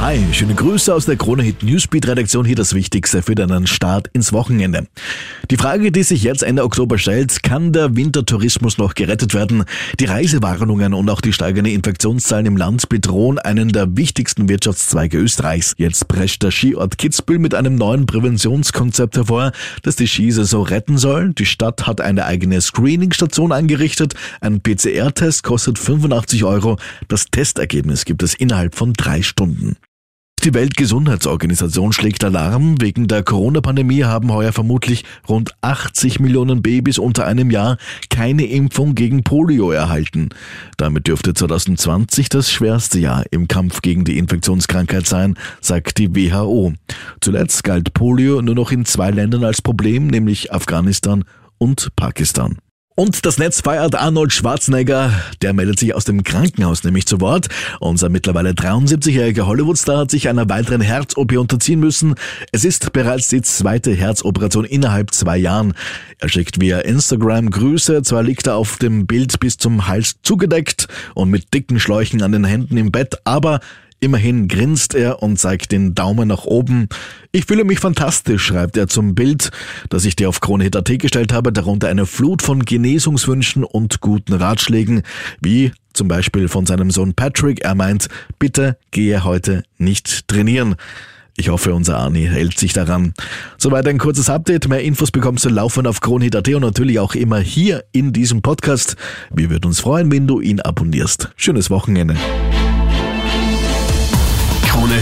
Hi, schöne Grüße aus der Krone Hit Newsbeat Redaktion. Hier das Wichtigste für deinen Start ins Wochenende. Die Frage, die sich jetzt Ende Oktober stellt, kann der Wintertourismus noch gerettet werden? Die Reisewarnungen und auch die steigenden Infektionszahlen im Land bedrohen einen der wichtigsten Wirtschaftszweige Österreichs. Jetzt prescht der Skiort Kitzbühel mit einem neuen Präventionskonzept hervor, das die Skisaison retten soll. Die Stadt hat eine eigene Screening-Station eingerichtet. Ein PCR-Test kostet 85 Euro. Das Testergebnis gibt es innerhalb von drei Stunden. Die Weltgesundheitsorganisation schlägt Alarm. Wegen der Corona-Pandemie haben heuer vermutlich rund 80 Millionen Babys unter einem Jahr keine Impfung gegen Polio erhalten. Damit dürfte 2020 das schwerste Jahr im Kampf gegen die Infektionskrankheit sein, sagt die WHO. Zuletzt galt Polio nur noch in zwei Ländern als Problem, nämlich Afghanistan und Pakistan. Und das Netz feiert Arnold Schwarzenegger. Der meldet sich aus dem Krankenhaus nämlich zu Wort. Unser mittlerweile 73-jähriger Hollywoodstar hat sich einer weiteren Herz-OP unterziehen müssen. Es ist bereits die zweite Herzoperation innerhalb zwei Jahren. Er schickt via Instagram Grüße. Zwar liegt er auf dem Bild bis zum Hals zugedeckt und mit dicken Schläuchen an den Händen im Bett, aber Immerhin grinst er und zeigt den Daumen nach oben. Ich fühle mich fantastisch, schreibt er zum Bild, das ich dir auf KroneHit.at gestellt habe, darunter eine Flut von Genesungswünschen und guten Ratschlägen, wie zum Beispiel von seinem Sohn Patrick. Er meint, bitte gehe heute nicht trainieren. Ich hoffe, unser Arni hält sich daran. Soweit ein kurzes Update. Mehr Infos bekommst du laufend auf Kronhit.at und natürlich auch immer hier in diesem Podcast. Wir würden uns freuen, wenn du ihn abonnierst. Schönes Wochenende.